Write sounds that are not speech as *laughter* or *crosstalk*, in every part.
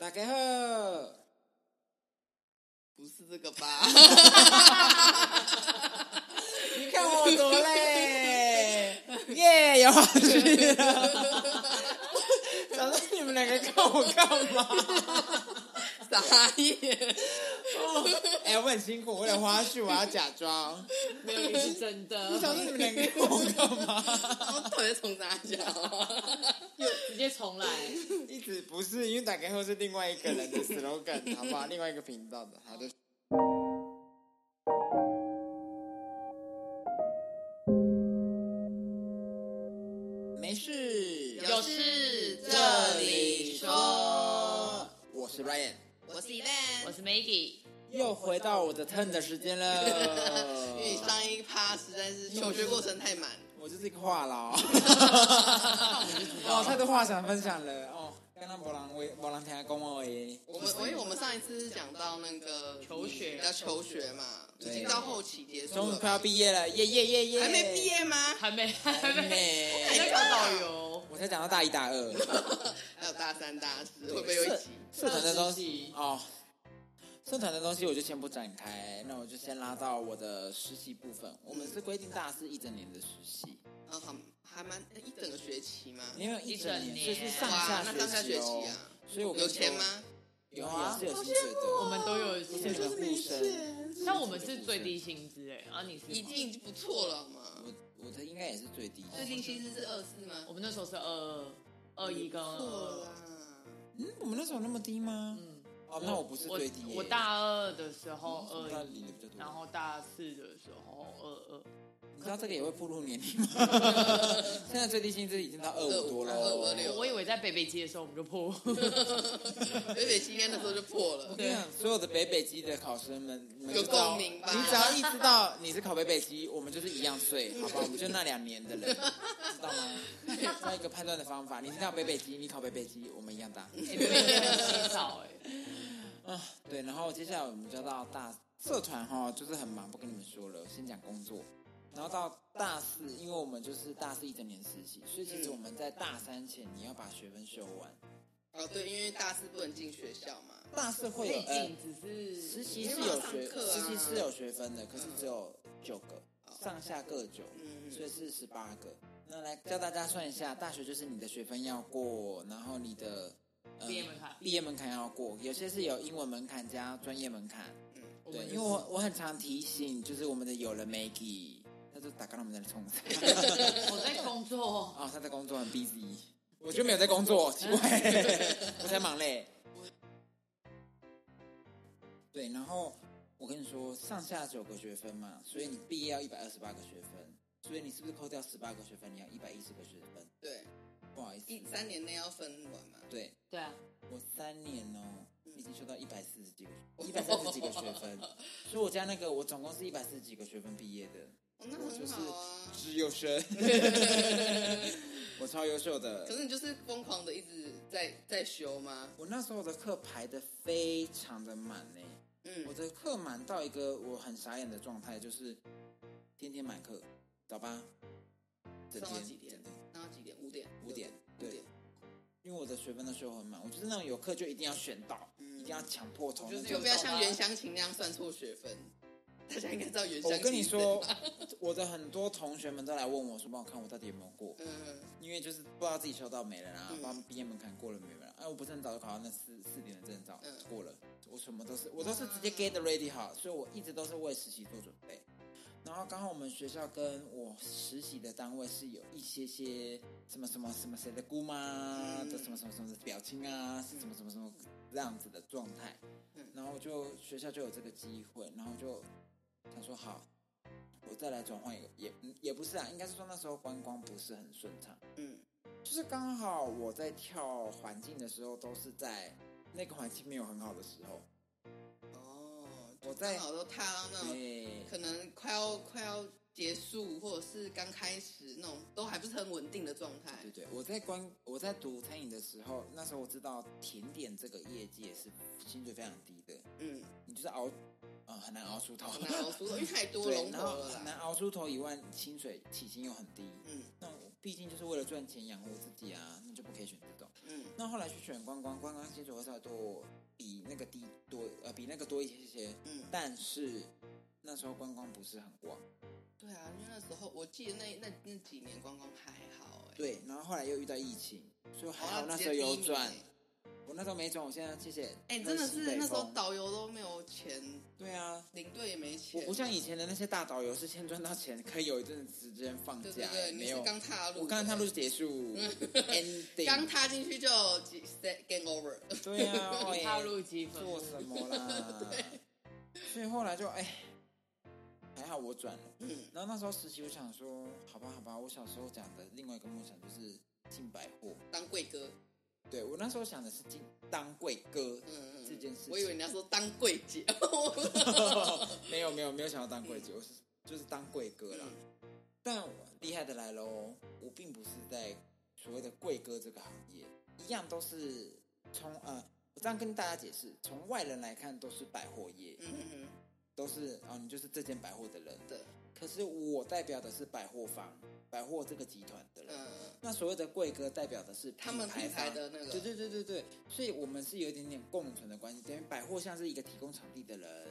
大家好，不是这个吧？*laughs* 你看我多累，耶，有好去了。早上你们两个看我干嘛？傻眼，哎、我很辛苦，为了花絮我要假装。没有，你是真的我，想说你们两个看我干嘛？*laughs* 我到底从哪讲？直接重来。不是，因为打开后是另外一个人的 slogan，*laughs* 好不好？另外一个频道的，好的。没事，有事这里说。我是 Ryan，我是 Evan，我是 Maggie，又回到我的 turn 的时间了。*laughs* 因为你上一趴实在是求学过程太满，我就是一个话痨，*laughs* 哦，太多话想分享了哦。刚刚博人为博人听讲我诶，我们因为我们上一次是讲到那个求学要求学嘛，已对经到后期结束了，终于快要毕业了，耶耶耶耶！还没毕，业吗？还没还还没，还在考导游。我才讲到大一大二。*laughs* 还有大三、大四，会不会有一集？社团的东西西哦，社团的东西我就先不展开，那我就先拉到我的实习部分。我们是规定大四一整年的实习，嗯，好？因为一整年一整年就是上哇，下那上下学期。啊，所以我有钱？吗？有啊，是有薪水的。我们都有不是你们护生，像我们是最低薪资哎，啊你是已经已经不错了嘛。我我的应该也是最低。最低薪资是二四吗？我们那时候是二二一跟二错，啦。嗯，我们那时候那么低吗？嗯，哦，那我不是最低耶。我大二的时候二一。然后大四的时候二二，你知道这个也会步入年龄吗？*laughs* 现在最低薪资已经到二五多了二五二六我以为在北北基的时候我们就破，*laughs* 北北基应该那时候就破了我。跟你讲，所有的北北基的考生们，你们有共鸣吧你只要一知道你是考北北基，我们就是一样岁，好吧？我们就那两年的人，*laughs* 知道吗？那一个判断的方法，你知道北北基，你考北北基，我们一样大。北北基很稀少哎，啊，对，然后接下来我们就到大社团哈，就是很忙，不跟你们说了，先讲工作。然后到大四，因为我们就是大四一整年实习，所以其实我们在大三前你要把学分修完。哦，对，因为大四不能进学校嘛。大四会有呃只是实习是有学，实习是有学分的，可是只有九个，上下各九，嗯所以是十八个。那来教大家算一下，大学就是你的学分要过，然后你的、呃毕业门槛毕业门槛要过，有些是有英文门槛加专业门槛。对，因为我我很常提醒，就是我们的有了 Maggie，他就打刚他们在冲赛，*laughs* 我在工作，哦，他在工作很 busy，我就没有在工作，奇怪，*laughs* 我在忙嘞。对，然后我跟你说，上下九个学分嘛，所以你毕业要一百二十八个学分，所以你是不是扣掉十八个学分，你要一百一十个学分？对，不好意思，一三年内要分完嘛。对。对啊，我三年哦，已经修到一百四十几个，一百三十几个学分，*laughs* 所以我家那个，我总共是一百四十几个学分毕业的。哦那很我就是好啊。资优生，*laughs* 我超优秀的可。是你就是疯狂的一直在在修吗？我那时候的课排的非常的满呢，嗯我，的课满到一个我很傻眼的状态，就是天天满课，早八，整天上到几点整天？上到几点？五点。五点，对五点。，因为我的学分都修很满，我就是那种有课就一定要选到，嗯一定要强迫从那种。就不要像袁湘琴那样算错学分。大家应该知道袁湘琴。我跟你说，*laughs* 我的很多同学们都来问我说，帮我看我到底有没有过，嗯，因为就是不知道自己修到没了啊，嗯不知道毕业门槛过了没有了。哎，我不是很早就考到那四四点的证照，嗯过了，我什么都是，我都是直接 get ready 好，所以我一直都是为实习做准备。然后刚好我们学校跟我实习的单位是有一些些什么什么什么谁的姑妈嗯的什么什么什么的表情啊，是什么什么什么这样子的状态嗯。然后就学校就有这个机会，然后就想说好，我再来转换一个，也嗯也不是啊，应该是说那时候观光不是很顺畅。嗯，就是刚好我在跳环境的时候，都是在那个环境没有很好的时候。哦，我在刚好都踏到那种，可能快要快要结束，或者是刚开始那种都还不是很稳定的状态。对对，我在关我在读餐饮的时候，那时候我知道甜点这个业界是薪水非常低的，嗯，你就是熬，呃，很难熬出头，很难熬出头，*laughs* 因为太多对，龙然后头了啦。很难熬出头以外，薪水起薪又很低。嗯那我毕竟就是为了赚钱养活自己啊，那就不可以选这种。嗯那后来去选观光，观光薪水会稍微多，比那个低多，呃，比那个多一些些。嗯，但是那时候观光不是很旺，对啊，因为那时候我记得那那那几年观光还好哎、对。然后后来又遇到疫情，所以还好哦那时候有转。我那时候没转，我现在谢谢。哎、真的是那时候导游都没有钱，对啊，领队也没钱，我不像以前的那些大导游是先赚到钱，可以有一阵子时间放假，对对对，没有。刚踏入，我刚刚踏入就结束，*laughs* ending。刚踏进去就 game over，对啊，*laughs* 哎踏入积分，做什么啦？*laughs* 对所以后来就哎，还好我转了。嗯，然后那时候实习，我想说，好吧，好吧，我小时候讲的另外一个梦想就是进百货。当贵哥，对我那时候想的是进当贵哥嗯嗯，这件事情。我以为你要说当贵姐，*laughs* *laughs* 没有没有没有想要当贵姐，我是就是当贵哥啦。嗯但我厉害的来喽，我并不是在所谓的贵哥这个行业，一样都是从呃，我这样跟大家解释，从外人来看都是百货业，嗯都是啊、你就是这间百货的人。对，可是我代表的是百货方，百货这个集团的人。嗯，那所谓的贵哥代表的是他们品牌的那个。对对对对对，所以我们是有一点点共存的关系，等于百货像是一个提供场地的人，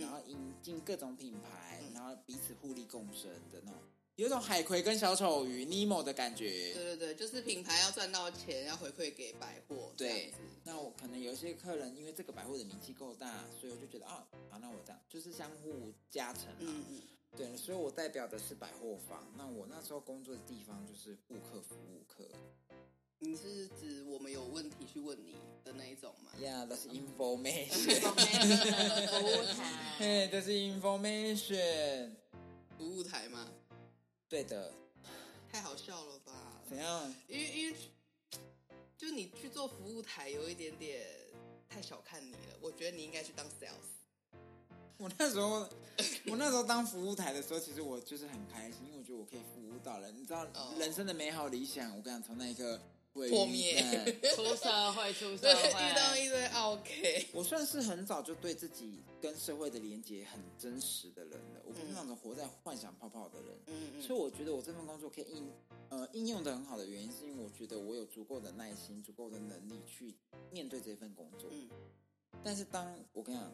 然后嗯，引进各种品牌，嗯。然后彼此互利共生的那种，有一种海葵跟小丑鱼 Nemo 的感觉。对对对，就是品牌要赚到钱，要回馈给百货，这对，那我可能有一些客人，因为这个百货的名气够大，所以我就觉得啊，好，那我这样就是相互加成嘛。嗯嗯，对，所以我代表的是百货房。那我那时候工作的地方就是顾客服务科。你是指我们有问题去问你的那一种吗？Yeah, that's information. 服务台，*laughs* 嘿，*laughs* 这是 information。服务台吗？对的，太好笑了吧？怎样？因为因为就你去做服务台有一点点太小看你了，我觉得你应该去当 sales。我那时候，我那时候当服务台的时候，其实我就是很开心，因为我觉得我可以服务到人。你知道，哦人生的美好理想，我跟你讲，从那一刻会破灭出社会，出社对，会，遇到一堆 OK，我算是很早就对自己跟社会的连接很真实的人了，我不是那种活在幻想泡泡的人。嗯所以我觉得我这份工作可以应呃应用的很好的原因，是因为我觉得我有足够的耐心、足够的能力去面对这份工作。嗯但是当我跟你讲，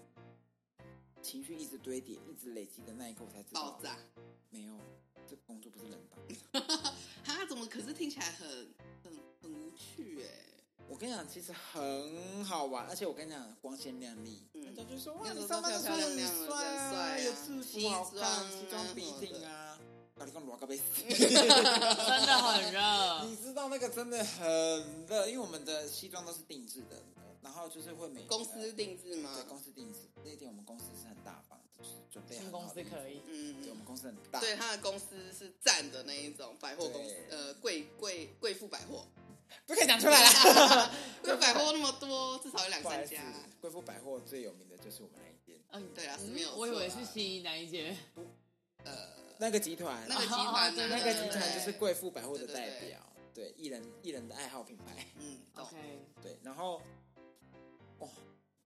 情绪一直堆叠、一直累积的那一刻，我才知道爆炸。没有，这个工作不是人当。*laughs* 他怎么可是听起来很很很无趣哎？我跟你讲，其实很好玩，而且我跟你讲，光鲜亮丽，嗯人家就说哇，你上班的时候很漂漂亮亮的帅啊，真帅啊有制服好看，西装啊西装笔什么的挺啊。搞你讲罗个杯，*laughs* 真的很热，*laughs* 你知道那个真的很热，因为我们的西装都是定制的，就是会每公司定制吗对？公司定制，这一点我们公司是很大方，就是准备新很公司可以，嗯，对我们公司很大，对，他的公司是站的那一种百货公司，呃，贵贵贵妇百货，*laughs* 不可以讲出来啦。*laughs* 贵妇百货那么多，至少有两三家。，贵妇百货最有名的就是我们那一间，嗯，对啊没有我以为是西医那一间，呃，那个集团，那个集团那个集团就是贵妇百货的代表，对艺人艺人的爱好品牌，嗯，懂 OK，对，然后哇，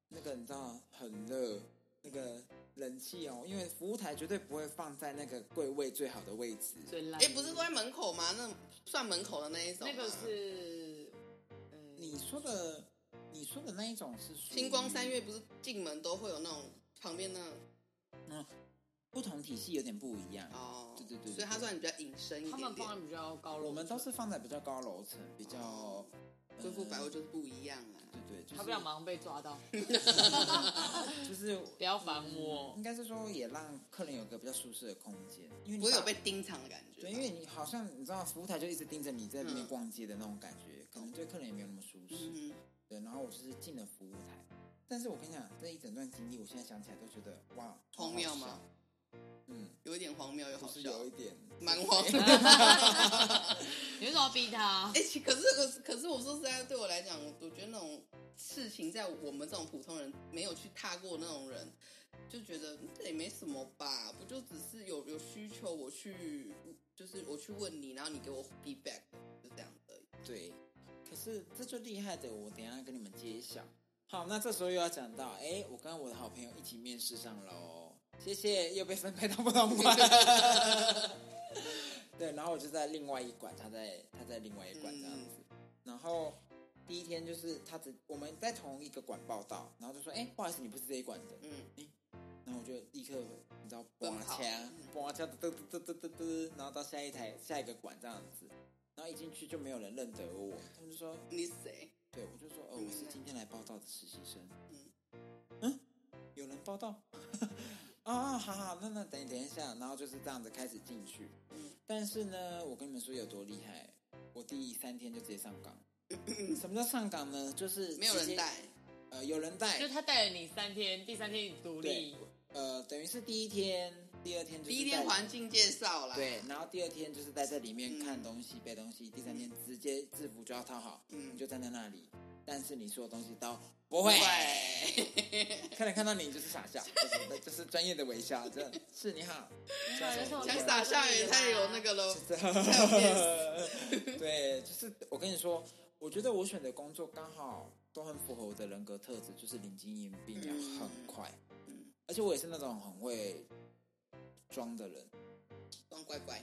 那个你知道很热，那个冷气哦，因为服务台绝对不会放在那个柜位最好的位置，最烂。哎，不是都在门口吗？那算门口的那一种。那个是，嗯，你说的你说的那一种是星光三月，不是进门都会有那种旁边那不同体系有点不一样，哦，对对对对所以它算比较隐身一他点他。们放在比较高楼，我们都是放在比较高楼层，比较哦贵妇百货呃就是不一样啊。对对，就是他不想马上被抓到，*laughs* 就是不要烦我应。该是说也让客人有个比较舒适的空间，因为你不会有被盯场的感觉吧。对，因为你好像你知道服务台就一直盯着你在那边嗯逛街的那种感觉，可能对客人也没有那么舒适。嗯对，然后我就是进了服务台，但是我跟你讲，这一整段经历，我现在想起来都觉得哇，好荒谬吗？嗯，有一点荒谬又好笑就是有，一点蛮荒谬。*laughs* 你为什么要逼他？哎、其可是可是可是我说实在，对我来讲，我觉得那种事情，在我们这种普通人没有去踏过那种人，就觉得这也没什么吧，不就只是有有需求，我去就是我去问你，然后你给我 feedback，就这样而已。对，可是这就厉害的，我等一下跟你们揭晓。好，那这时候又要讲到，哎，我跟我的好朋友一起面试上喽，谢谢，又被分配到不同馆。*laughs* 对，然后我就在另外一馆，他在他在另外一馆这样子。然后第一天就是他只我们在同一个馆报道，然后就说，哎、不好意思，你不是这一馆的，嗯，然后我就立刻你知道奔跑拔枪，拔枪嘚嘚嘚嘚嘚嘚，然后到下一台下一个馆这样子，然后一进去就没有人认得我，他们就说，你是谁？对我就说，哦，我是今天来报道的实习生，嗯。嗯，有人报道，啊，好好，那那等等一下，然后就是这样子开始进去，嗯但是呢，我跟你们说有多厉害，我第三天就直接上岗。*coughs* 什么叫上岗呢？就是，没有人带，呃，有人带就，他带了你三天，第三天你独立，呃，等于是第一天，第二天就是第一天环境介绍啦，对，然后第二天就是待在里面嗯看东西、背东西，第三天直接制服就要套好，嗯你就站在那里，但是你所有东西都不会，看到你就是傻笑，*laughs* 就是就是专业的微笑，这是。你好，想傻笑也太有那个了，这样 *laughs* *laughs* 对，就是我跟你说，我觉得我选的工作刚好都很符合我的人格特质，就是临机应变，要嗯很快，嗯。而且我也是那种很会装的人。装乖乖，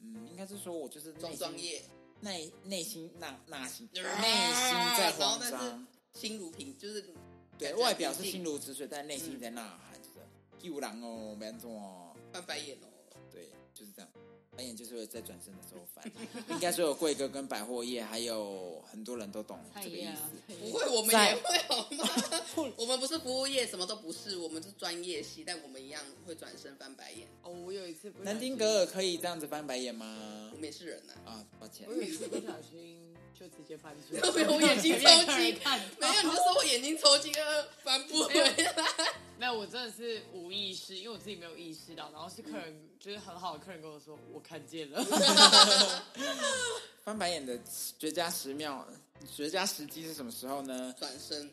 嗯，应该是说我就是装专业，内内心那那心内啊心在慌张，心如平，就是对外表是心如止水，但内心嗯在呐喊，就是救狼哦，没安怎哦，翻白眼哦。对，就是这样。翻眼就是会在转身的时候翻，*laughs* 应该说有贵哥跟百货业，还有很多人都懂这个意思。不会，我们也会好吗？*laughs* 我们不是服务业，什么都不是，我们是专业系，但我们一样会转身翻白眼。哦，我有一次不南丁格尔，可以这样子翻白眼吗我？们也是人呐、啊，抱歉我，有一次不小心就直接翻出来，没有我眼睛 *laughs* 抽筋看没有，你就说我眼睛抽筋，呃，翻不回来。没有，我真的是无意识，因为我自己没有意识到，然后是客人，就是很好的客人跟我说，我看见了，*laughs* 翻白眼的绝佳十秒、绝佳时机是什么时候呢？转身，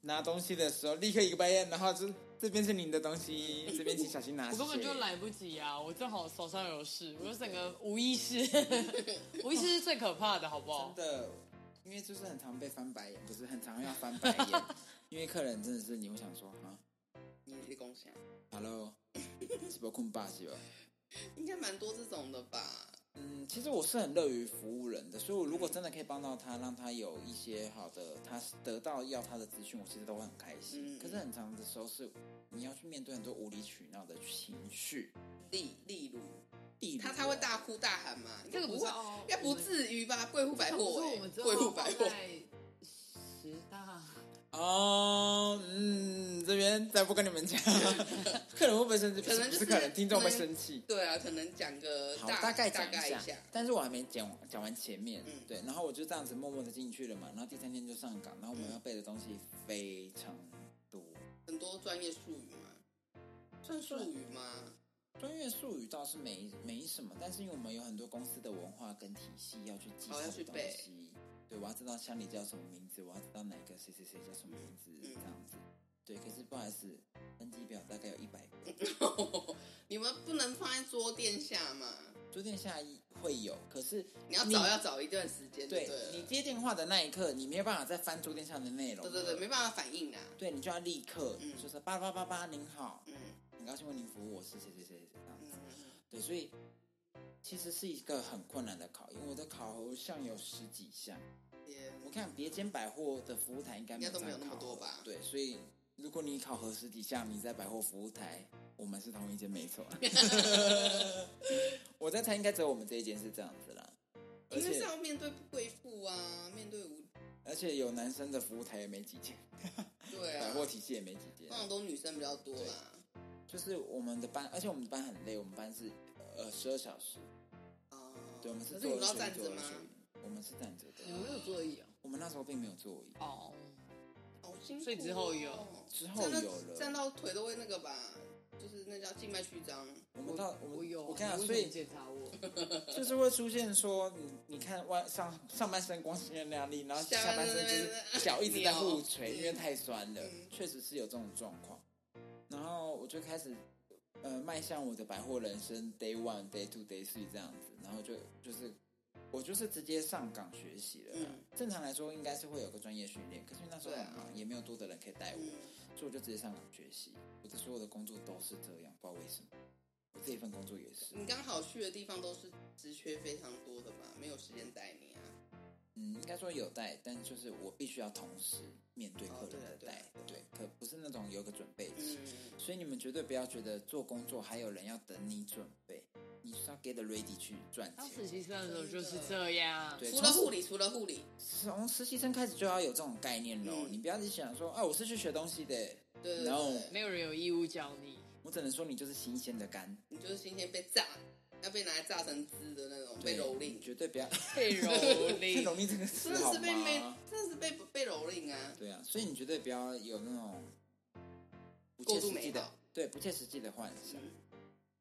拿东西的时候，立刻一个白眼，然后这这边是您的东西，这边请小心拿。*laughs* 我根本就来不及啊！我正好手上有事，我就整个无意识，*laughs* 无意识是最可怕的，好不好真？的，因为就是很常被翻白眼，不是很常要翻白眼，*laughs* 因为客人真的是你会想说啊你是贡献，，Hello，是不困霸是吧？应该蛮多这种的吧？嗯，其实我是很乐于服务人的，所以我如果真的可以帮到他，让他有一些好的，他得到要他的资讯，我其实都会很开心。嗯可是很长的时候是你要去面对很多无理取闹的情绪，例例如，他他会大哭大喊吗？这个不不会，应该不至于吧？贵妇百货、我欸，们贵妇百货，在十大，哦，再不跟你们讲，*laughs* 客人会不会生气？可能就是不是客人，听众会生气。对啊，可能讲个，大大概大讲一下，，但是我还没讲讲完前面，嗯。对，然后我就这样子默默的进去了嘛，然后第三天就上岗，然后我们要背的东西非常多，很多专业术语嘛，算术语吗？专业术语倒是没没什么，但是因为我们有很多公司的文化跟体系要去记哦要去背。西，对，我要知道乡里叫什么名字，我要知道哪个谁谁谁叫什么名字，嗯。这样子，对，可是不好意思，登记表大概有一百个。*laughs* 你们不能放在桌垫下嘛？桌垫下会有，可是你要找要找一段时间，对你接电话的那一刻，你没有办法再翻桌垫上的内容。对对对，没办法反应啊。对你就要立刻嗯就是八八八八，您好，嗯很高兴为您服务，我是谁谁谁这样子。嗯，对，所以其实是一个很困难的考因为。我的考核项有十几项，也我看别间百货的服务台应该应该都没有那么多吧对，所以如果你考核十几项，你在百货服务台，我们是同一间没错。*laughs* 我在猜，应该只有我们这一间是这样子啦。而因为是要面对贵妇啊，面对无而且有男生的服务台也没几间，对啊，百货体系也没几间通。常都女生比较多啦。就是我们的班，而且我们的班很累，我们班是呃十二小时，哦，对，我们是可是你们要坐着站着吗？我们是站着的。你们没有座椅啊？我们那时候并没有座椅，哦，好辛苦哦。所以之后有之后站到有了。站到腿都会那个吧，就是那叫静脉曲张。我们到我有啊，我跟你讲，*laughs* 所以检查我，就是会出现说，你你看外上上半身光鲜亮丽，然后下半身就是脚一直在互捶，因为太酸了嗯，确实是有这种状况。然后我就开始呃迈向我的百货人生，day one、day two、day three 这样子，然后就就是我就是直接上岗学习了。嗯正常来说应该是会有个专业训练，可是那时候啊很忙，也没有多的人可以带我，嗯，所以我就直接上岗学习。我的所有的工作都是这样，不知道为什么。我这一份工作也是。你刚好去的地方都是职缺非常多的吧？没有时间带你啊。嗯，应该说有带，但就是我必须要同时面对客人的带对可不是那种有个准备期。嗯，所以你们绝对不要觉得做工作还有人要等你准备，你是要 get ready 去赚当实。习生的时候就是这样。对，除了护理，除了护理，从实习生开始就要有这种概念喽。嗯你不要只想说，啊、我是去学东西的，对对然后，没有人有义务教你。我只能说你就是新鲜的肝，你就是新鲜被炸，要被拿来炸成汁的那种，被对蹂躏，绝对不要 *laughs* 被蹂太躏，*laughs* 容易这个词好真的是被被吗？，真的是被被蹂躏啊！对啊，所以你绝对不要有那种不切过度实际的好，对不切实际的幻想。嗯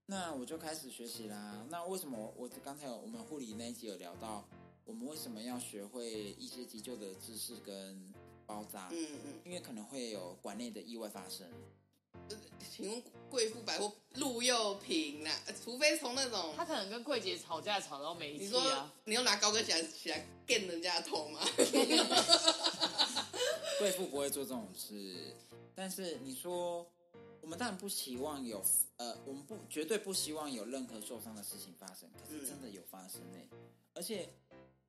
那我就开始学习啦。那为什么我我刚才有我们护理那一集有聊到，我们为什么要学会一些急救的知识跟包扎？嗯嗯，因为可能会有馆内的意外发生。请问贵妇百货陆又平啦，除非从那种他可能跟柜姐吵架吵到没你说气啊。你要拿高跟鞋起来电人家的头吗？*laughs* 贵妇不会做这种事，但是你说，我们当然不希望有呃，我们不绝对不希望有任何受伤的事情发生，可是嗯真的有发生呢、而且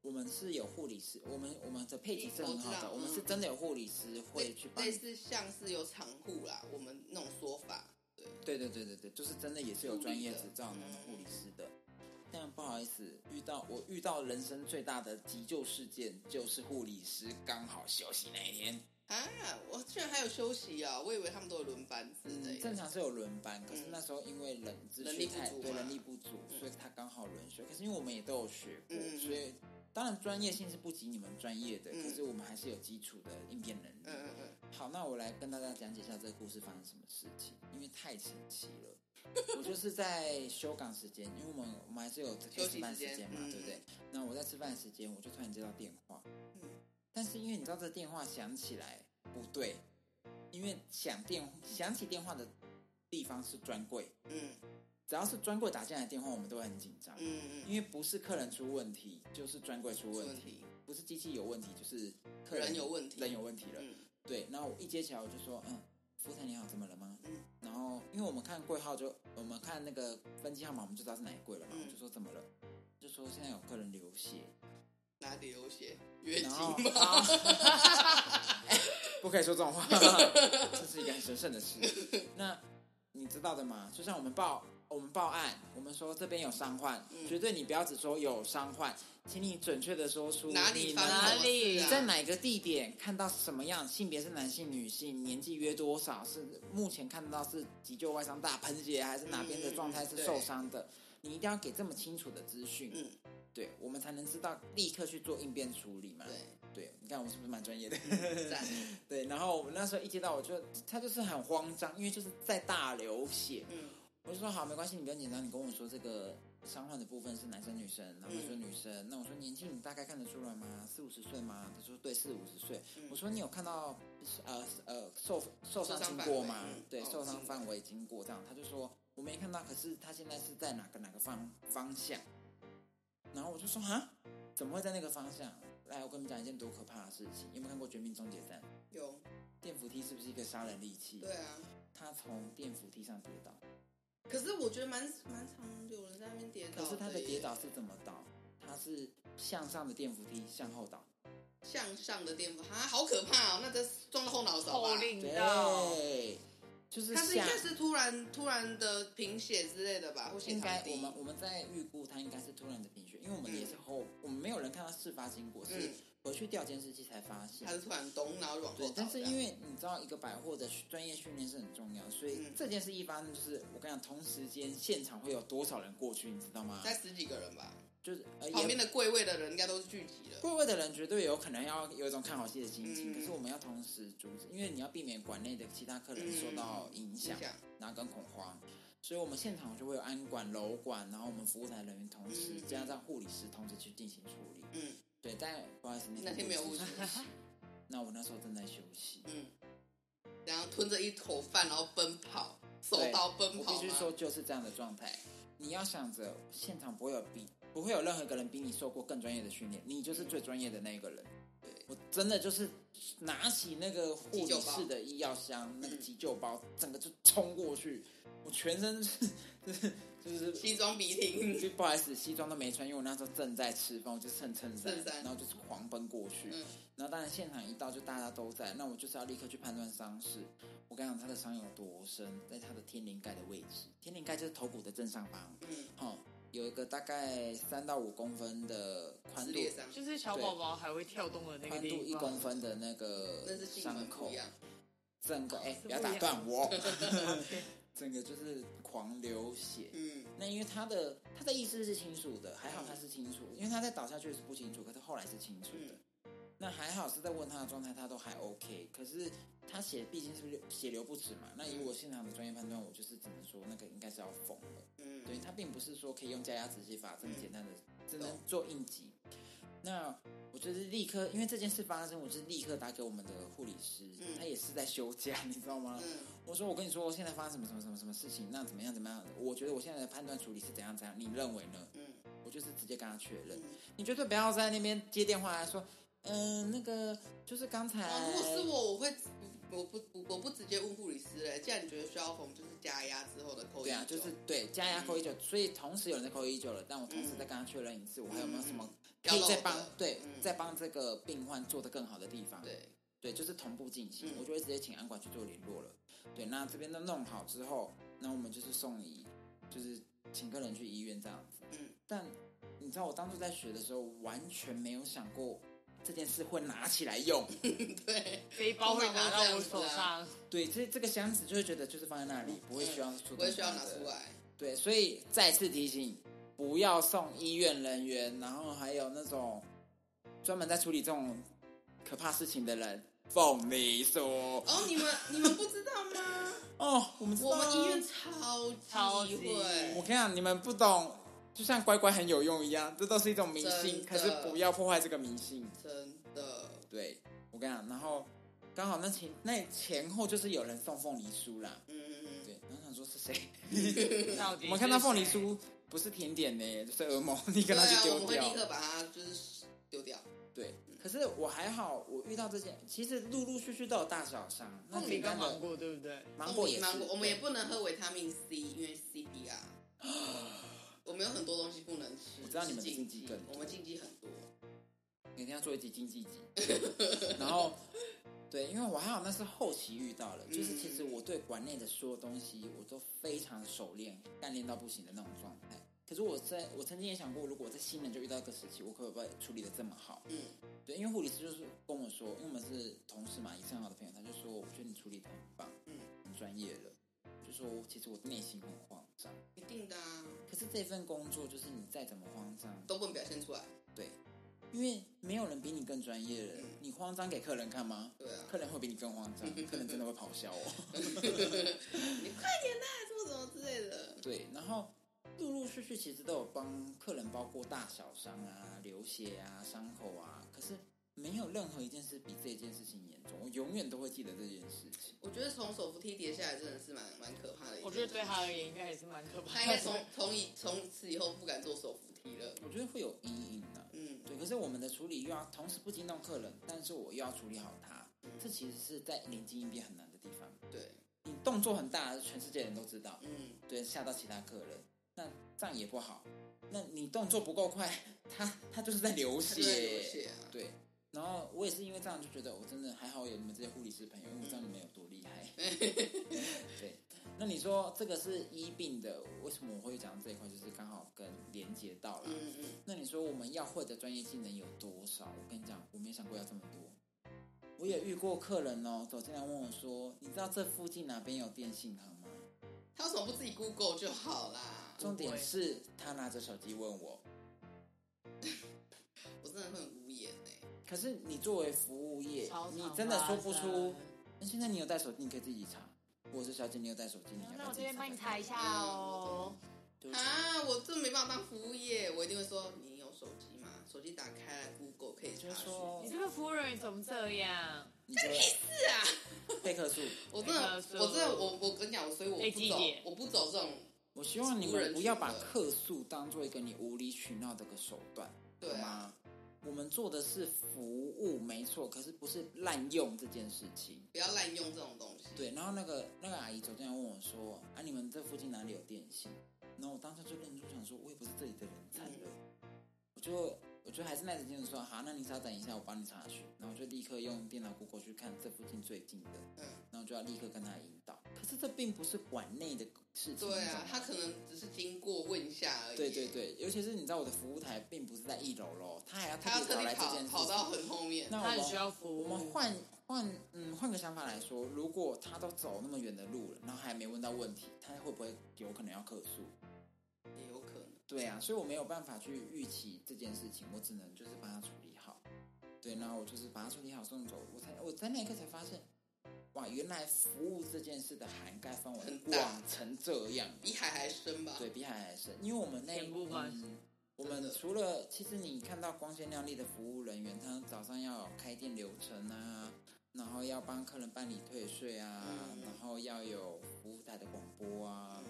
我们是有护理师，我们我们的配置是很好的，我们是嗯真的有护理师会去帮类你。似像是有产护啦，我们那种说法，对，对对对对对，就是真的也是有专业执照的嗯护理师的。但不好意思，遇到我遇到人生最大的急救事件，就是护理师刚好休息那一天。啊，我居然还有休息啊！我以为他们都有轮班之类嗯，正常是有轮班，可是嗯那时候因为人资人力不足嘛人力不足，嗯所以他刚好轮休。可是因为我们也都有学过，所以当然专业性是不及你们专业的，嗯可是我们还是有基础的应变能力。嗯嗯嗯，好，那我来跟大家讲解一下这个故事发生什么事情，因为太神奇了。我就是在休岗时间，因为我们我们还是有可以休息吃饭时间嘛，嗯对不对？那我在吃饭时间，我就突然接到电话，嗯但是因为你知道这电话响起来不对，因为响电响起电话的地方是专柜，嗯。只要是专柜打进来的电话，我们都会很紧张，嗯嗯。因为不是客人出问题，就是专柜出问题，不是机器有问题，就是客人有问题。人有问题了。嗯。对，然后我一接起来我就说，嗯，服务台你好，怎么了吗？嗯。然后因为我们看柜号就我们看那个分机号码，我们就知道是哪一柜了嘛，嗯。我就说怎么了？就说现在有客人流血，哪里有血？月经吗？*laughs* 不可以说这种话，*laughs* 这是一个很神圣的事。那你知道的吗？就像我们报我们报案，我们说这边有伤患，嗯绝对你不要只说有伤患，请你准确的说出哪里哪里在哪个地点看到什么样？性别是男性、女性，年纪约多少？是目前看到是急救外伤大喷血，还是哪边的状态是受伤的？你一定要给这么清楚的资讯，嗯，对我们才能知道立刻去做应变处理嘛。对，对，你看我是不是蛮专业的？赞，*laughs* 对，然后我们那时候一接到，我就他就是很慌张，因为就是在大流血，嗯我就说好，没关系，你不要紧张，你跟我说这个伤患的部分是男生女生，然后他说女生，那我说年纪你大概看得出来吗？四五十岁吗？他说对，四五十岁。嗯我说你有看到呃呃受受伤经过吗嗯？对，哦受伤经范围经过这样，他就说我没看到，可是他现在是在哪个哪个方方向？然后我就说啊，怎么会在那个方向？来，我跟你们讲一件多可怕的事情，有没有看过《绝命终结站》？有，电扶梯是不是一个杀人利器？对啊。他从电扶梯上跌倒，可是我觉得蛮蛮常有人在那边跌倒可是他的跌倒是怎么倒？他是向上的电扶梯向后倒，向上的电扶啊，好可怕哦！那这撞到后脑勺吧后？令到，对，就是他是应该是突然突然的贫血之类的吧，应该。我们我们在预估他应该是突然的贫血，因为我们也是后，我们没有人看到事发经过，是嗯。回去调监视器才发现。他。是突然咚，然后就往后对但是因为你知道，一个百货的专业训练是很重要，所以嗯。这件事一发生，就是我跟你讲，同时间现场会有多少人过去，你知道吗？才十几个人吧，就是呃，旁也边的柜位的人应该都是聚集了。柜位的人绝对有可能要有一种看好戏的心情，嗯。可是我们要同时阻止，因为你要避免馆内的其他客人受到影响影，响。然后跟恐慌，所以我们现场就会有安管、楼管，然后我们服务台人员同时嗯加上护理师同时去进行处理。嗯对，但不好意思，那天没有护理护士师那我那时候正在休息。嗯，然后吞着一口饭，然后奔跑，手对刀奔跑吗必须说，就是这样的状态。你要想着，现场不会有比不会有任何一个人比你受过更专业的训练，你就是最专业的那一个人。对我真的就是拿起那个护理室的医药箱，那个嗯急救包，整个就冲过去，我全身就是就是就是西装笔挺，就不好意思，西装都没穿，因为我那时候正在吃饭，我就蹭衬衫衬，衫然后就是狂奔过去。嗯然后当然现场一到就大家都在，那我就是要立刻去判断伤势。我跟你讲，他的伤有多深，在他的天灵盖的位置，天灵盖就是头骨的正上方，嗯，哦，有一个大概三到五公分的宽度，就是小宝宝还会跳动的那个宽度。一公分的那个伤口。整个哎，是不要打断我，*laughs* 整个就是狂流血。嗯，那因为他的他的意识是清楚的，还好他是清楚，因为他在倒下去是不清楚，可是后来是清楚的。那还好是在问他的状态，他都还 OK。可是他血毕竟是不是血流不止嘛，那以我现场的专业判断，我就是只能说那个应该是要缝了。嗯，对，他并不是说可以用加压止血法这么简单的，只能做应急。那我就是立刻，因为这件事发生，我就是立刻打给我们的护理师，嗯他也是在休假，*laughs* 你知道吗？嗯我说我跟你说，现在发生什么什么什么什么事情，那怎么样怎么样？我觉得我现在的判断处理是怎样怎样，你认为呢？嗯我就是直接跟他确认，嗯。你绝对不要在那边接电话来说，嗯、那个就是刚才，哦，如果是我，我会我不我我不直接问护理师嘞。既然你觉得需要缝，就是加压之后的扣对啊，就是对加压扣一九，所以同时有人在扣一九了，但我同时再跟他确认一次，我还有没有什么可以再帮对嗯再帮这个病患做的更好的地方？对，对，就是同步进行，嗯我就会直接请安管去做联络了。对，那这边都弄好之后，那我们就是送医，就是请个人去医院这样子。嗯，但你知道我当初在学的时候，完全没有想过这件事会拿起来用。*laughs* 对，背包会拿到我手上，对，这这个箱子就会觉得就是放在那里，不会需要出，不会需要拿出。来。对，所以再次提醒，不要送医院人员，然后还有那种专门在处理这种可怕事情的人。凤梨酥哦，你们你们不知道吗？哦，我们知道啊我们医院超超级级会我，跟你讲，你们不懂，就像乖乖很有用一样，这都是一种迷信，可是不要破坏这个迷信。真的。对我跟你讲，然后刚好那前那前后就是有人送凤梨酥啦，嗯嗯嗯对，然后想说是谁？我们看到凤梨，酥不是甜点呢，就是噩梦，你嗯，对啊，跟他去丢我们会掉立。刻把它就是丢掉。对，可是我还好，我遇到这件，其实陆陆续续都有大小伤。那凤梨简单的跟芒果对不对？芒果也是，芒果，我们也不能喝维他命 C，因为 CPR。*gasps* *laughs* 我们有很多东西不能吃，我知道你们是禁忌更多我们禁忌很多。每天要做一集经济集，然后对，因为我还好那是后期遇到了，就是其实我对馆内的所有东西我都非常熟练，干练到不行的那种状态。可是我在我曾经也想过，如果我在新人就遇到一个时期，我可不可以处理的这么好？嗯对，因为护理师就是跟我说，因为我们是同事嘛，也是很好的朋友，他就说，我觉得你处理的很棒，嗯，很专业了。就说其实我内心很慌张，一定的啊，可是这份工作就是你再怎么慌张，都不能表现出来。对，因为没有人比你更专业了嗯，你慌张给客人看吗？对啊，客人会比你更慌张，客人真的会咆哮哦。*laughs* *laughs* 你快点啦，什么什么之类的。对，然后陆陆续续其实都有帮客人包括大小伤啊、流血啊、伤口啊，可是没有任何一件事比这件事情严重，我永远都会记得这件事情。我觉得从手扶梯跌下来真的是蛮蛮可怕的一件事。我觉得对他而言应该也是蛮可怕的。他应该从 *laughs* 从以从此以后不敢坐手扶梯了。我觉得会有阴影的、嗯，对，可是我们的处理又要同时不惊动客人，但是我又要处理好他，嗯这其实是在临机应变很难的地方。对，你动作很大，全世界人都知道，嗯，对，吓到其他客人，那这样也不好。那你动作不够快，他他就是在流血流血，血啊。对。然后我也是因为这样就觉得我真的还好有你们这些护理师朋友，因为我知道你们有多厉害。*laughs* 对，那你说这个是医病的，为什么我会讲这一块？就是刚好跟连接到了。嗯嗯，那你说我们要会的专业技能有多少？我跟你讲，我没想过要这么多。我也遇过客人哦，走进来问我说：“你知道这附近哪边有电信行吗他为什么不自己 Google 就好啦？”？重点是他拿着手机问我。可是你作为服务业你真的说不出生。那现在你有带手机，你可以自己查。我是小姐，你有带手机，你要不那我这边帮你查一下。下哦。啊，我真没办法当服务业，我一定会说你有手机吗？手机打开来 Google 可以查询。就是说你这个服务人员怎么这样？你就是啊，备课数。我真的，我真的，我我跟你讲，所以我被不走，我不走这种，我希望你服务人们不要把客诉当做一个你无理取闹的个手段，对吗？我们做的是服务，没错，可是不是滥用这件事情。不要滥用这种东西。对，然后那个那个阿姨走进来问我说：“啊，你们这附近哪里有电信？”然后我当时就愣住，想说，我也不是这里的人，惨了。我就我就还是耐着性子说，好，那你稍等一下，我帮你查询。然后就立刻用电脑 Google 去看这附近最近的，嗯，然后就要立刻跟他引导。可是这并不是馆内的事情，对啊他可能只是经过问一下而已。对对，对，尤其是你知道我的服务台并不是在一楼喽，他还要特他要特地别找来这跑件事情。跑到很后面。那我们需要服务。我们换换嗯换个想法来说，如果他都走那么远的路了，然后还没问到问题，他会不会有可能要客诉？也有可能。对啊，所以我没有办法去预期这件事情，我只能就是帮他处理好。对，然后我就是把它处理好送走，我才我在那一刻才发现，哇，原来服务这件事的涵盖范围很广成这样，比海还深吧？对比海还深。因为我们那全部吗嗯，我们除了其实你看到光鲜亮丽的服务人员，他早上要有开店流程啊，然后要帮客人办理退税啊，嗯然后要有服务台的广播啊，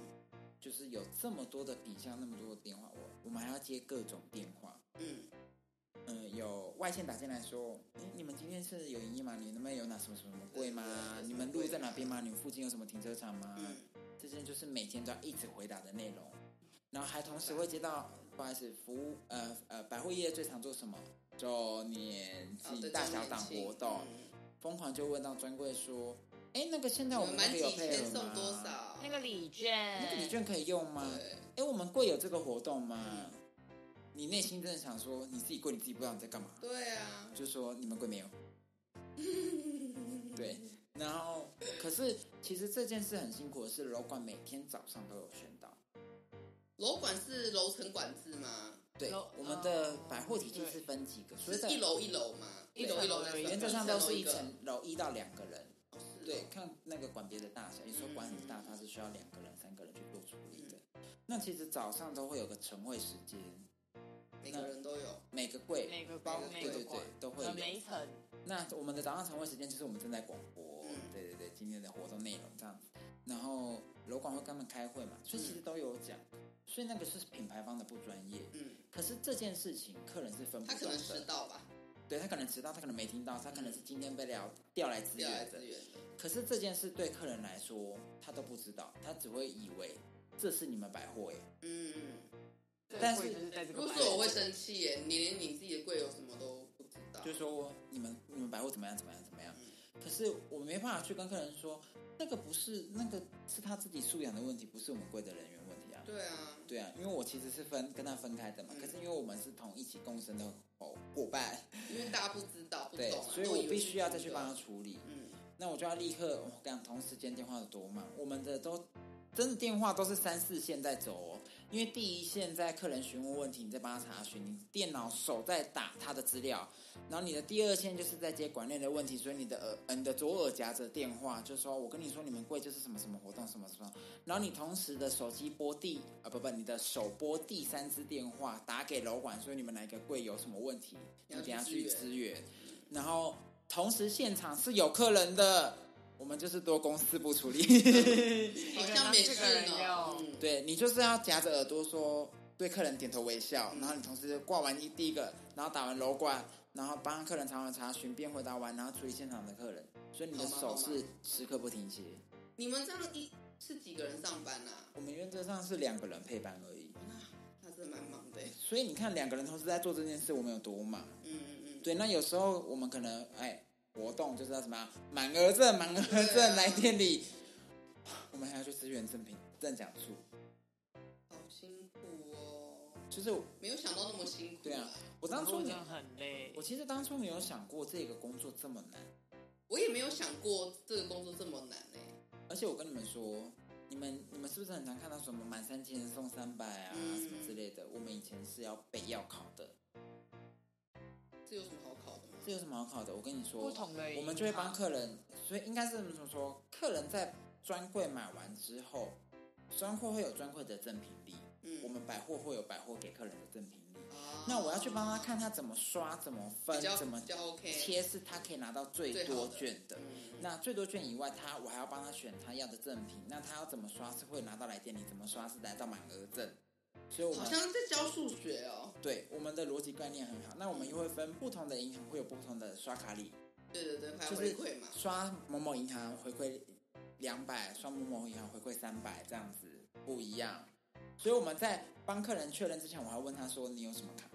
就是有这么多的品项，那么多的电话，我我们还要接各种电话。嗯，嗯，有外线打进来说，哎，你们今天是有营业吗？你们有哪什么什么什么柜吗？你们路在哪边吗？你们附近有什么停车场吗？嗯这些就是每天都要一直回答的内容，然后还同时会接到，不好意思，服务呃呃百货业最常做什么？周年哦对庆、大小档活动，嗯疯狂就问到专柜说，哎，那个现在我我们那个有们满几配合吗？那个礼券，那个礼券可以用吗？对，哎，我们柜有这个活动吗？你内心真的想说，你自己柜你自己不知道你在干嘛？对啊，就说你们柜没有。*laughs* 对，然后可是其实这件事很辛苦的是，楼管每天早上都有宣导。楼管是楼层管制吗？对，我们的哦百货体系是分几个，所以一楼一楼嘛？一楼一楼原则上都是一层层楼一到两个人。对，看那个管别的大小，有时候管很大，它是需要两个人、三个人去做处理的。那其实早上都会有个晨会时间，每个人都有。每个柜。每个包包对对对每个柜都会有。呃。每一层，那我们的早上晨会时间就是我们正在广播，嗯。对对对，今天的活动内容这样子。然后楼管会跟他们开会嘛，所以其实都有讲，所以那个是品牌方的不专业。嗯，可是这件事情客人是分不懂他可能吧，对他可能迟到，他可能没听到，他可能是今天被调调来支调来援的资。源。可是这件事对客人来说，他都不知道，他只会以为这是你们百货耶。嗯，但是如果说我会生气耶，你连你自己的柜有什么都不知道。就说你们你们百货怎么样怎么样怎么样。可是我没办法去跟客人说，那个不是那个是他自己素养的问题，不是我们柜的人员问题啊。对啊，对啊，因为我其实是分跟他分开的嘛，嗯可是因为我们是同一起共生的伙伙伴，因为大家不知道不对懂啊，，所以我必须要再去帮他处理。嗯，那我就要立刻，我跟你讲，同时间电话有多慢，我们的都真的电话都是三四线在走哦。因为第一线在客人询问问题，你在帮他查询，你电脑手在打他的资料，然后你的第二线就是在接管内的问题，所以你的耳，你的左耳夹着电话，就说我跟你说你们柜就是什么什么活动什么什么，然后你同时的手机拨第啊不不，你的手拨第三支电话打给楼管，说你们哪个柜有什么问题，你等下去支援，然后同时现场是有客人的，我们就是多公司不处理。*laughs* 好像没事这个人呢要。嗯，对你就是要夹着耳朵说对客人点头微笑，然后你同时挂完一第一个，然后打完楼管，然后帮客人查完查询，边回答完，然后处理现场的客人，所以你的手是时刻不停歇。你们这样一是几个人上班啊？我们原则上是两个人配班而已，那那真的蛮忙的。所以你看两个人同时在做这件事，我们有多忙？嗯嗯嗯，对，那有时候我们可能哎活动就是要什么满额赠，满额赠啊来店里，我们还要去支援赠品赠奖处，好辛苦哦，就是没有想到那么辛苦。对啊，我当初很累我。其实当初没有想过这个工作这么难，我也没有想过这个工作这么难哎。而且我跟你们说，你们你们是不是很常看到什么满三千送三百啊、嗯什么之类的？我们以前是要备要考的，这有什么好？这有什么好考的？我跟你说，不同的我们就会帮客人，所以应该是怎么说：客人在专柜买完之后，专柜会有专柜的赠品礼，嗯，我们百货会有百货给客人的赠品礼。哦那我要去帮他看他怎么刷、怎么分、怎么切，是他可以拿到最多最好的券的。嗯那最多券以外，他我还要帮他选他要的赠品。那他要怎么刷是会拿到来店里，怎么刷是来到满额赠。所以我们好像在教数学哦。对我们的逻辑概念很好。那我们又会分不同的银行会有不同的刷卡礼，对对对，回馈嘛。刷某某银行回馈两百，刷某某银行回馈三百，这样子不一样。所以我们在帮客人确认之前，我还问他说你有什么卡？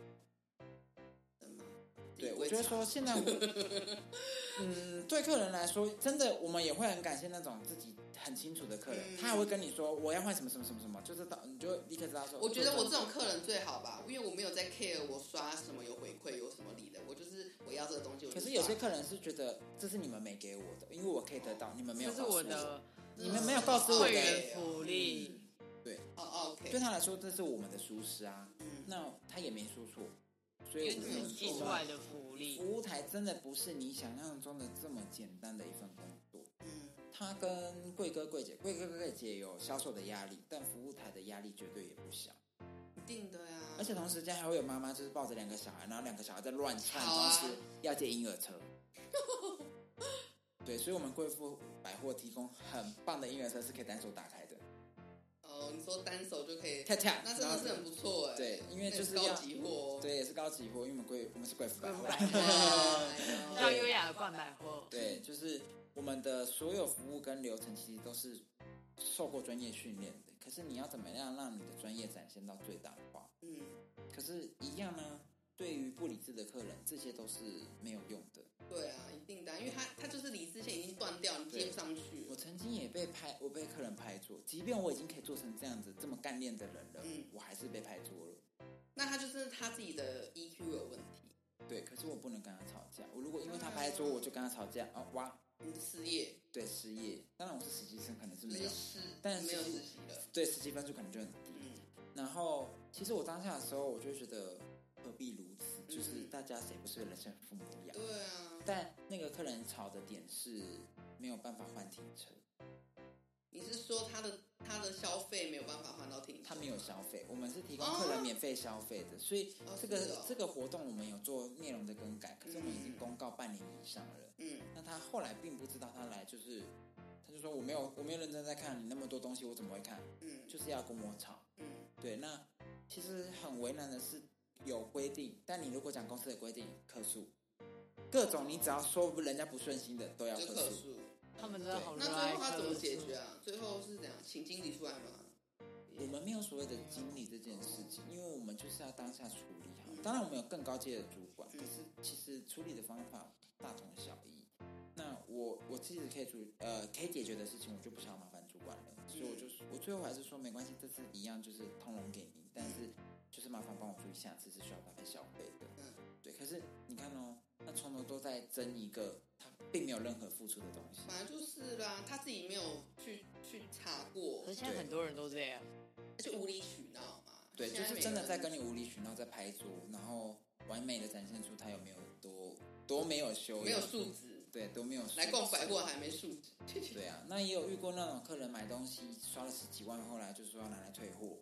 对，我觉得说现在我，*laughs* 嗯，对客人来说，真的我们也会很感谢那种自己很清楚的客人，嗯他还会跟你说我要换什么什么什么什么，就是到你就立刻知道说。我觉得我这种客人最好吧，因为我没有在 care 我刷什么有回馈有什么礼的，我就是我要这个东西。我可是有些客人是觉得这是你们没给我的，因为我可以得到，你们没有这是告诉我的你们没有告诉我的会员福利。对，哦哦，OK，对他来说这是我们的舒适啊，嗯，那他也没说错，所以因为我们你寄出来的福利，服务台真的不是你想象中的这么简单的一份工作。嗯，他跟贵哥贵姐，贵哥贵姐有销售的压力，但服务台的压力绝对也不小。一定的呀。而且同时间还会有妈妈就是抱着两个小孩，然后两个小孩在乱窜，同时要借婴儿车。*laughs* 对，所以我们贵妇百货提供很棒的婴儿车，是可以单手打开的。哦，你说单手就可以，跳跳那真的是很不错哎。对因为那就是高级货哦。对，也是高级货，因为我们贵我们是贵妇百货。贵妇百货哎呦要优雅的灌百货。对，就是我们的所有服务跟流程其实都是受过专业训练的。可是你要怎么样让你的专业展现到最大化？嗯，可是，一样呢，对于不理智的客人，这些都是没有用的。对啊，一定的啊，因为他他就是理智线已经断掉，你接不上去我。曾经也被拍，我被客人拍桌，即便我已经可以做成这样子这么干练的人了，嗯我还是被拍桌了。那他就是他自己的 EQ 有问题，对，可是我不能跟他吵架。我如果因为他拍桌，我就跟他吵架，哦哇，你的事业对，失业。当然我是实习生，可能是没有，但是没有实习了。对，实习分数可能就很低。嗯，然后，其实我当下的时候，我就觉得何必如此？就是嗯大家谁不是人生父母养？对啊，但那个客人吵的点是没有办法换停车，你是说他的他的消费没有办法换到停车？他没有消费，我们是提供客人免费消费的，所以哦这个、这个活动我们有做内容的更改，可是我们已经公告半年以上了。嗯，那他后来并不知道他来就是，他就说我没有我没有认真在看你那么多东西，我怎么会看？嗯就是要跟我吵。嗯对，那其实很为难的是有规定，但你如果讲公司的规定，客诉，各种你只要说人家不顺心的都要就客诉。客诉。他们真的好热那最爱后他怎么解决啊？最后是怎样，请经理出来吗？我们没有所谓的经理这件事情，因为我们就是要当下处理好。当然，我们有更高阶的主管，可是其实处理的方法大同小异。那我我自己可以处理呃可以解决的事情，我就不想要麻烦主管了。所以我就是我最后还是说没关系，这次一样就是通融给你，但是就是麻烦帮我注意下次是需要搭配小费的。嗯对。可是你看哦，那从头都在争一个他并没有任何付出的东西。本来就是啦，他自己没有去去查过可，是现在很多人都这样，就无理取闹嘛。对，就是真的在跟你无理取闹，在拍桌，然后完美的展现出他有没有多多没有修养，没有素质，对，都没有素来逛百货还没素质。对啊，那也有遇过那种客人买东西刷了十几万，后来就说要拿来退货，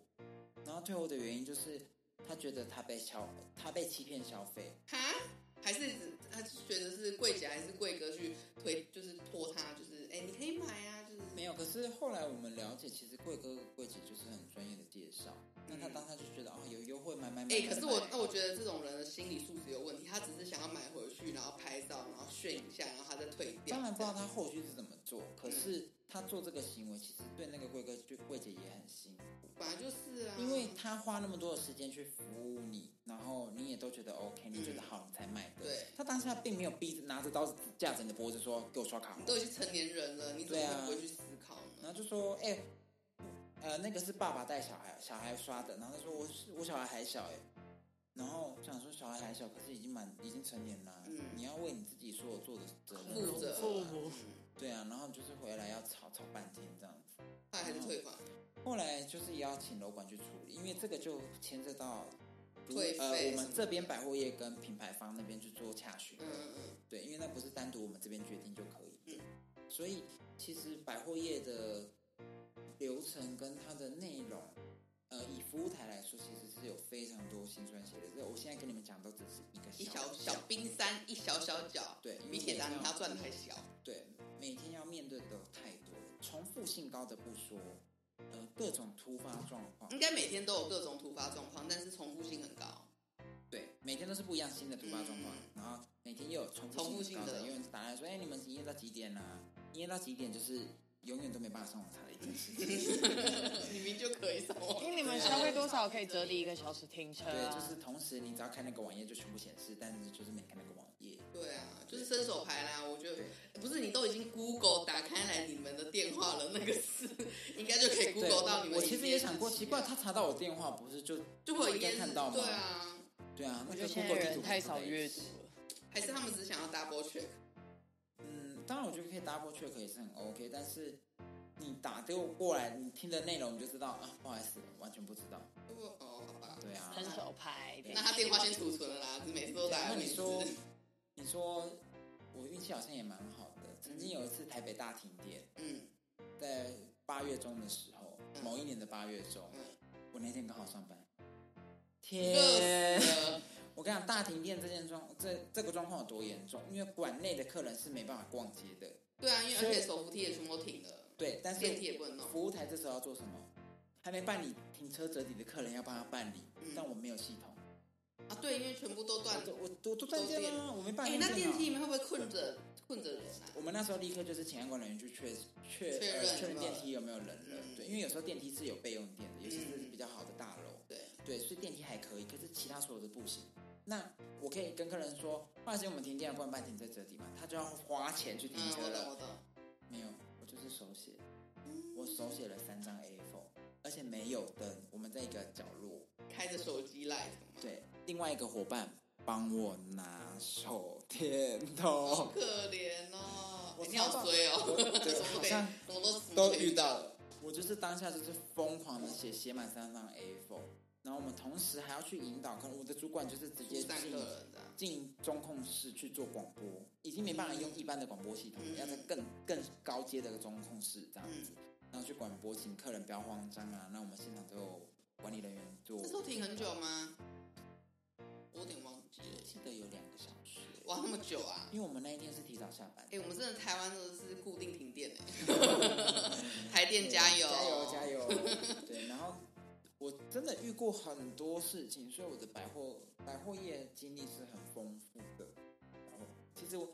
然后退货的原因就是他觉得他被消，他被欺骗消费，哈？还是他觉得是柜姐还是柜哥去推，就是拖他，就是哎、你可以买啊，就是没有。可是后来我们了解，其实贵哥柜姐就是很专业的介绍，那他当他就觉得哦有优惠买买买，哎、买可是我那我觉得这种人的心理素质有问题，他只是想要买回去，然后拍照，然后炫一下，然后他再退掉。当然不知道他后续是怎么做，可是他做这个行为，其实对那个贵哥就贵姐也很辛苦。本来就是啊，因为他花那么多的时间去服务你，然后你也都觉得 OK，你觉得好，你才买的。对。他当下并没有逼着拿着刀子架着你的脖子说给我刷卡你，都已经成年人了，你怎么对啊会不会去思考呢？然后就说哎、呃那个是爸爸带小孩小孩刷的，然后他说我是我小孩还小哎、然后想说小孩还小，可是已经满已经成年了、嗯。你要为你自己所有做的责任。负责对啊，然后就是回来要吵吵半天这样子。后来还是退款，后来就是也要请楼管去处理，因为这个就牵涉到如退呃我们这边百货业跟品牌方那边去做洽询，嗯嗯嗯，对，因为那不是单独我们这边决定就可以，嗯所以其实百货业的流程跟它的内容，呃，以服务台来说，其实是有非常多辛酸血泪。这我现在跟你们讲都只是一个一小小小冰山，一小小角，对比铁达尼每天他赚的还小。对，每天要面对的太多，重复性高的不说，呃，各种突发状况。应该每天都有各种突发状况，但是重复性很高。对，每天都是不一样新的突发状况，然后每天又有重复重复性的性高的，有人打来说，哎，你们营业到几点啊、营业到几点就是永远都没办法上网查的一件事情。*laughs* *laughs* 明明就可以上网因为你们消费多少可以折抵一个小时停车、对，啊？就是同时你只要开那个网页就全部显示，但是就是没开那个网页。对啊，就是伸手牌啦。我觉得不是你都已经 Google 打开来你们的电话了，那个是应该就可以，Google 到你们。我其实也想过，奇怪，他查到我电话不是就就会有应该看到吗？对，啊，对啊，那个我觉得现在 Google 地图太少阅读了。还是他们只想要 double check。嗯，当然我觉得可以 double check 也是很 OK，但是你打给我过来，你听的内容你就知道啊，不好意思，完全不知道。哦，好吧，对啊，伸手牌，那他电话先储存了啦，每次都打那。你说，你说我运气好像也蛮好的。曾经有一次台北大停电，嗯在八月中的时候，嗯某一年的八月中，嗯，我那天刚好上班。天。我跟你讲，大停电这件状这这个状况有多严重？因为馆内的客人是没办法逛街的，对啊，因为而且手扶梯也全部都停了，对，但是电梯也不能弄。服务台这时候要做什么？还没办理停车折抵的客人要帮他办理，嗯但我没有系统，啊，对，因为全部都断我。都我我都断电了，我没办哎、法用那电梯里面会不会困着困着人啊？我们那时候立刻就是请安管人员去确确确认呃确认电梯有没有人了，嗯对，因为有时候电梯是有备用电的，尤其是嗯比较好的大楼，对，对，所以电梯还可以，可是其他所有的不行。那我可以跟客人说，不好意思，我们停电了，不然办停车折抵嘛，他就要花钱去停嗯，车我懂我了。懂。没有，我就是手写，我手写了三张 A4，而且没有灯，我们在一个角落。开着手机嘛。对，另外一个伙伴帮我拿手电筒好，可怜哦，我你好衰哦，对 *laughs* 好像都都遇到了。我就是当下就是疯狂的写，写满三张 A4，然后我们同时还要去引导客人。我的主管就是直接进。进中控室去做广播，已经没办法用一般的广播系统，嗯要在更更高阶的中控室这样子，嗯，然后去广播，请客人不要慌张啊。那我们现场都有管理人员做，这都停很久吗？我有点忘记了，记得有两个小时，哇，那么久啊！因为我们那一天是提早下班。哎、我们真的台湾真的是固定停电哎，*laughs* 台电加油，加油加油！*laughs* 对，然后我真的遇过很多事情，所以我的百货百货业经历是很丰富的。然后其实我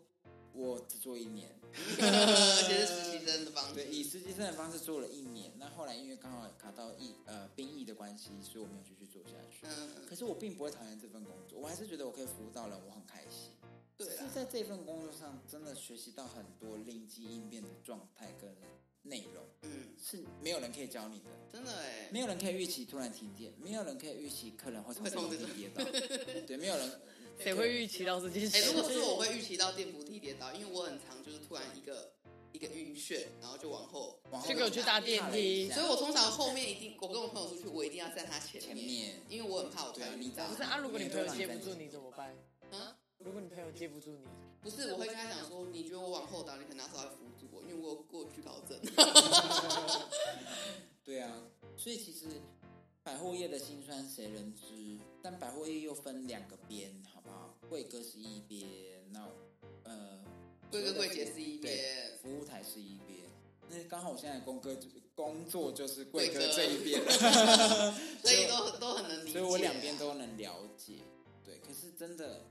我只做一年，*laughs* 而且是实习生的方式对，式。以实习生的方式做了一年。那后来因为刚好卡到役呃兵役的关系，所以我没有继续做下去。嗯，可是我并不会讨厌这份工作，我还是觉得我可以服务到人，我很开心。对是，在这份工作上，真的学习到很多灵机应变的状态跟内容，嗯，是没有人可以教你的。真的哎，没有人可以预期突然停电，没有人可以预期客人会从会从电梯跌倒，对，没有人谁会预期到这件哎、事？如果说我会预期到电扶梯跌倒，因为我很常就是突然一个一个晕眩，然后就往后往后就给我去搭电梯所以我通常后面一定，我跟我朋友出去，我一定要在他前前面因为我很怕我对啊突然晕倒。不是啊，如果你朋友接不住你怎么办？啊，如果你朋友接不住你，不是，我会跟他讲说，你觉得我往后倒，你可能要稍微扶住我，因为我有过去考证。*laughs* 对啊，所以其实百货业的辛酸谁人知？但百货业又分两个边，好不好？贵哥是一边，那呃，贵哥贵姐是一边，服务台是一边。那刚好我现在的工哥工作就是贵哥贵哥这一边，*laughs* 所以都都很能理解。所以我两边都能了解。对，可是真的，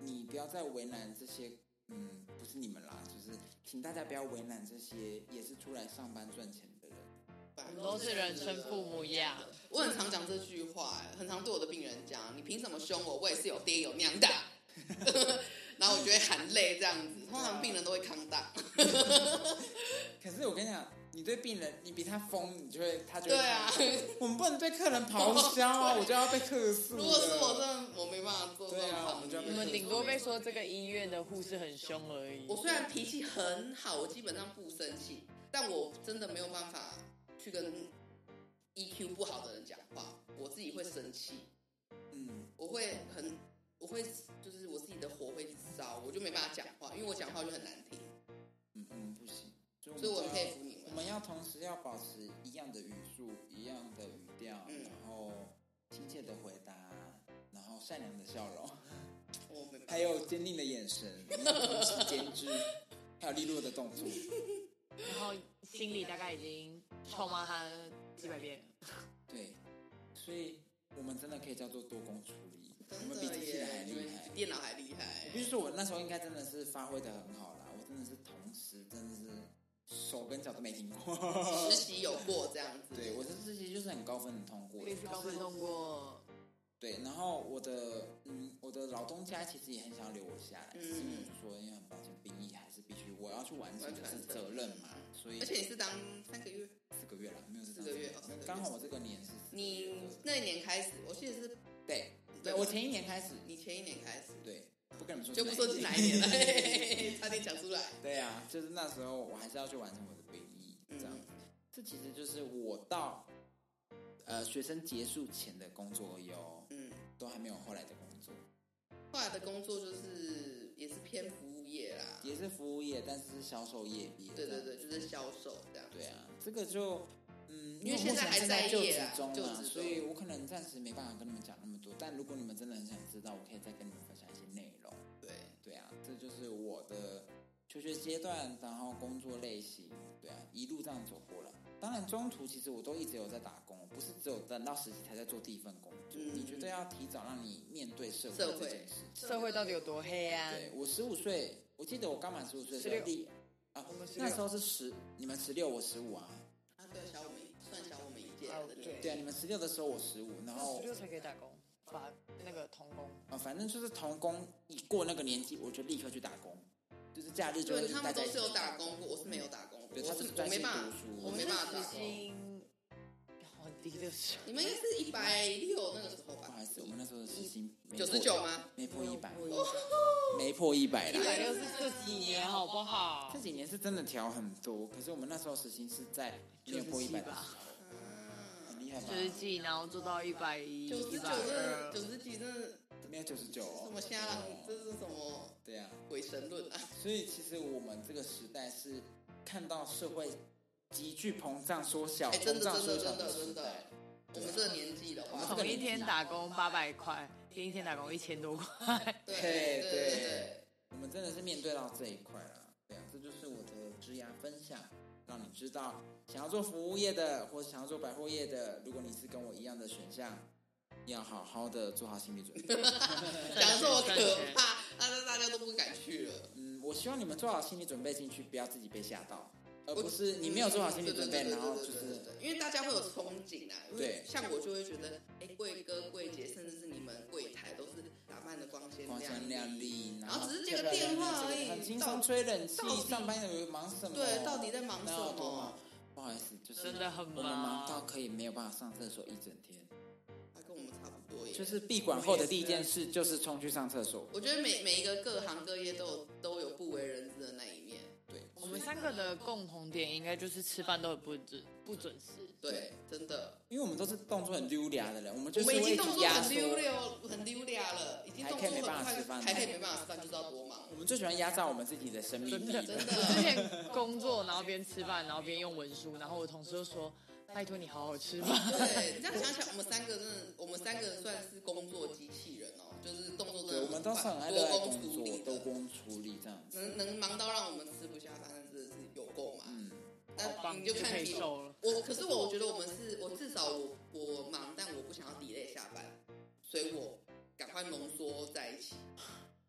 你不要再为难这些，嗯，不是你们啦，就是请大家不要为难这些也是出来上班赚钱都是人生父母养。我很常讲这句话、哎很常对我的病人讲：“你凭什么凶我？我也是有爹有娘的。*laughs* ”然后我就会含泪这样子，通常病人都会扛大。*laughs* 可是我跟你讲，你对病人，你比他疯，你就会他就会对啊，我们不能对客人咆哮啊，*laughs* 我就要被客诉。如果是我，真的我没办法做这种对啊我们就要被你们顶多被说这个医院的护士很凶而已。我虽然脾气很好，我基本上不生气，但我真的没有办法去跟 EQ 不好的人讲话，我自己会生气，嗯，我会很，我会就是我自己的火会一直烧，我就没办法讲话，因为我讲话就很难听，嗯嗯，不行，所以所以我很佩服你们。我们要同时要保持一样的语速、一样的语调，嗯。然后亲切的回答，然后善良的笑容，我没还有坚定的眼神，*laughs* 还有利落的动作。然后心里大概已经臭骂他几百遍。对，所以我们真的可以叫做多工处理，我们比机器人还厉害。比电脑还厉害我。必须说，我那时候应该真的是发挥的很好啦，我真的是同时真的是手跟脚都没停过。实习有过这样子。对，我的实习就是很高分的通过也，是高分通过。对，然后我的嗯，我的老东家其实也很想留我下来，嗯只是说因为很抱歉，兵役还是必须我要去完成的是责任嘛，所以而且你是当三个月，四个月了，没有四个月刚好我这个年是你那一年开始，我记得是对对，我前一年开始，你前一年开始，对，不跟你们说就不说是哪一年了，*laughs* 差点讲出来。对啊，就是那时候我还是要去完成我的兵役，这样子。这其实就是我到呃学生结束前的工作而已哦，嗯，都还没有后来的工作，后来的工作就是也是偏服务业啦，也是服务业，但是是销售业别。对对对，就是销售这样。对啊，这个就嗯，因为现在还在就职中嘛，就职中所以我可能暂时没办法跟你们讲那么多。但如果你们真的很想知道，我可以再跟你们分享一些内容。对，对啊，这就是我的求学阶段，然后工作类型，对啊，一路这样走过来。当然，中途其实我都一直有在打工，不是只有等到实习才在做第一份工作。嗯你觉得要提早让你面对社会社会这件事情？社会到底有多黑暗？对我十五岁，我记得我刚满十五岁的时候16立啊我们那时候是十，你们十六，我十五啊。啊，对，小我们算小我们一届哦的，对。对啊，你们十六的时候我十五，然后十六才可以打工，把那个童工。啊，反正就是童工一过那个年纪，我就立刻去打工，就是假日就会对他们都是有打工过，我是没有打工过，对他我是是专心我没办法读书，我没办法。打时工。薪很低的时候，你们应该是一百六那个时候我们那时候的时薪没九破十九吗？没破一百，没没破一百一百啦。六是这几年好不好这？几年是真的调很多，可是我们那时候时薪是在没有破一百的时候，很厉害吧？十几，然后做到一百一、九十九一百真的二，九十几真的没有九十九什么瞎狼，这是什么对啊，鬼神论啊？所以其实我们这个时代是看到社会急剧膨胀缩小，哎真的膨胀缩小真的真的真的时代。我们这个年纪的话，从一天打工八百块，变一天打工一千多块。对对对对对，我们真的是面对到这一块了。对啊，这就是我的职涯分享，让你知道想要做服务业的，或者想要做百货业的，如果你是跟我一样的选项，要好好的做好心理准备。*laughs* 讲这么可怕，那大家都不敢去了。嗯，我希望你们做好心理准备进去，不要自己被吓到，而不是你没有做好心理准备，然后就是对因为大家会有憧憬啊。因为对像我就会觉得，哎，贵哥贵姐，甚至是你们柜台都是打扮的光鲜光鲜亮丽，然后只是接个电话而已很轻松吹冷气，上班有忙什么？对，到底在忙什么？？不好意思，就是真的很我们忙忙到可以没有办法上厕所一整天。他跟我们差不多耶。就是闭馆后的第一件事就是冲去上厕所。我觉得每每一个各行各业都有都有不为人知的那一们三个的共同点应该就是吃饭都很不准不准时。对，真的，因为我们都是动作很溜达的人，我们就我是会一们已经动作压。很溜溜很溜达了，已经动作还可以没办很快法吃饭还可以没办法吃饭，就知道多忙。我们最喜欢压榨我们自己的生命力。真的，*laughs* 真之的，前 *laughs* 工作然后边吃饭，然后边用文书，然后我同事就说：“拜托你好好吃饭。对，你这样想想，我们三个真的，我们三个算是工作机器人哦，就是动作真对，的我们都是很爱多热爱工处理，的，多工处理这样子。能能忙到让我们吃不下饭，真的是有够忙。嗯，”那你就看你瘦了。我，可是我觉得我们是，我至少我我忙，但我不想要 delay 下班，所以我赶快浓缩在一起。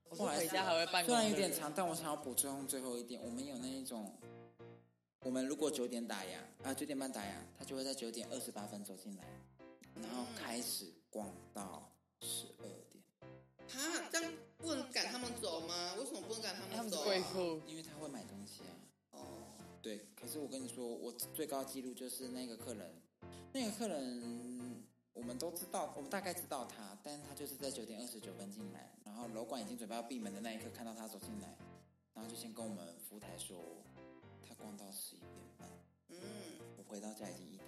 我回家还会办虽，然有点长，但我想要补充最后一点，我们有那一种，我们如果九点打烊啊，九点半打烊，他就会在九点二十八分走进来，然后开始是我跟你说，我最高记录就是那个客人，那个客人我们都知道，我们大概知道他，但是他就是在九点二十九分进来，然后楼管已经准备要闭门的那一刻，看到他走进来，然后就先跟我们服务台说，他逛到十一点半，嗯，我回到家已经一点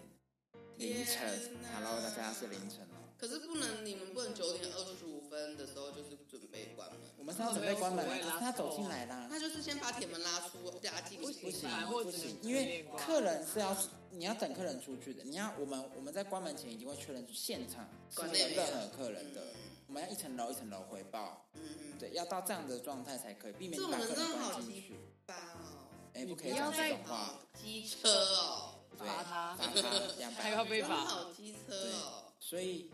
凌晨，Hello，大家是凌晨哦。可是不能，你们不能九点二十五分的时候就是准备关门，我们是要准备关门他走进来啦，那就是先把铁门拉出，加进不去。行不行，因为客人是要你要等客人出去的，你要我们我们在关门前一定会确认现场是没有任何客人的，我们要一层楼一层楼回报，嗯嗯，对，要到这样的状态才可以，避免把客人关进去。哎，不可以你要再讲这种话，机车哦，对，罚他罚他两百还要被罚。好机车哦。所以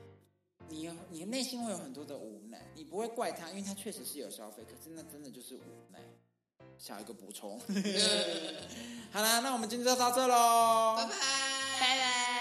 你你内心会有很多的无奈，你不会怪他，因为他确实是有消费，可是那真的就是无奈。下一个补充。嗯 *laughs* 好啦，那我们今天就到这喽，拜拜，拜拜。